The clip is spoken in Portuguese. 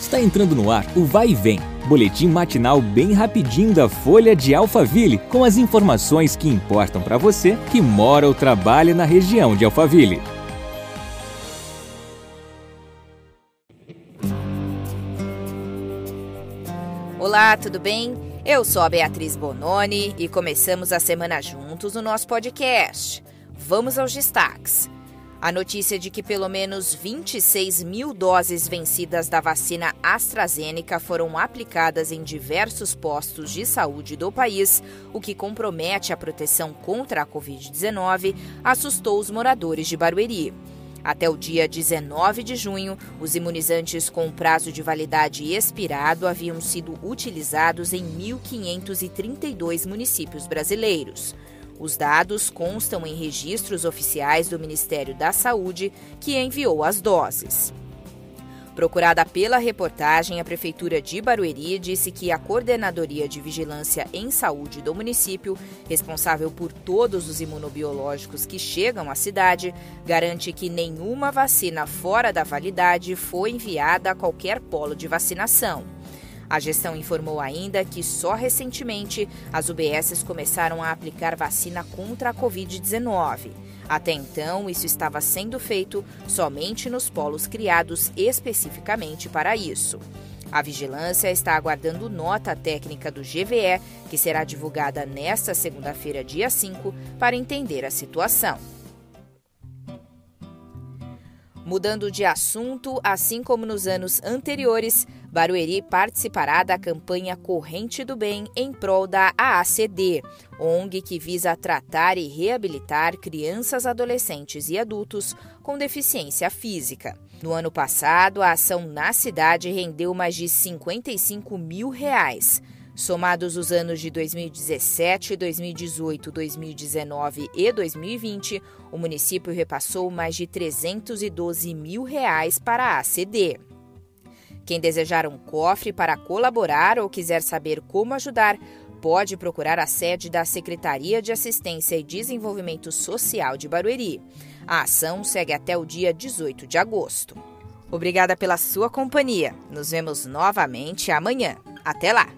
Está entrando no ar o Vai e Vem, boletim matinal bem rapidinho da Folha de Alphaville, com as informações que importam para você que mora ou trabalha na região de Alphaville. Olá, tudo bem? Eu sou a Beatriz Bononi e começamos a semana juntos no nosso podcast. Vamos aos destaques. A notícia de que pelo menos 26 mil doses vencidas da vacina AstraZeneca foram aplicadas em diversos postos de saúde do país, o que compromete a proteção contra a Covid-19, assustou os moradores de Barueri. Até o dia 19 de junho, os imunizantes com prazo de validade expirado haviam sido utilizados em 1.532 municípios brasileiros. Os dados constam em registros oficiais do Ministério da Saúde, que enviou as doses. Procurada pela reportagem, a Prefeitura de Barueri disse que a Coordenadoria de Vigilância em Saúde do município, responsável por todos os imunobiológicos que chegam à cidade, garante que nenhuma vacina fora da validade foi enviada a qualquer polo de vacinação. A gestão informou ainda que só recentemente as UBSs começaram a aplicar vacina contra a Covid-19. Até então, isso estava sendo feito somente nos polos criados especificamente para isso. A vigilância está aguardando nota técnica do GVE, que será divulgada nesta segunda-feira, dia 5, para entender a situação. Mudando de assunto, assim como nos anos anteriores, Barueri participará da campanha Corrente do Bem em prol da AACD, ONG que visa tratar e reabilitar crianças, adolescentes e adultos com deficiência física. No ano passado, a ação na cidade rendeu mais de 55 mil reais. Somados os anos de 2017, 2018, 2019 e 2020, o município repassou mais de 312 mil reais para a ACD. Quem desejar um cofre para colaborar ou quiser saber como ajudar, pode procurar a sede da Secretaria de Assistência e Desenvolvimento Social de Barueri. A ação segue até o dia 18 de agosto. Obrigada pela sua companhia. Nos vemos novamente amanhã. Até lá!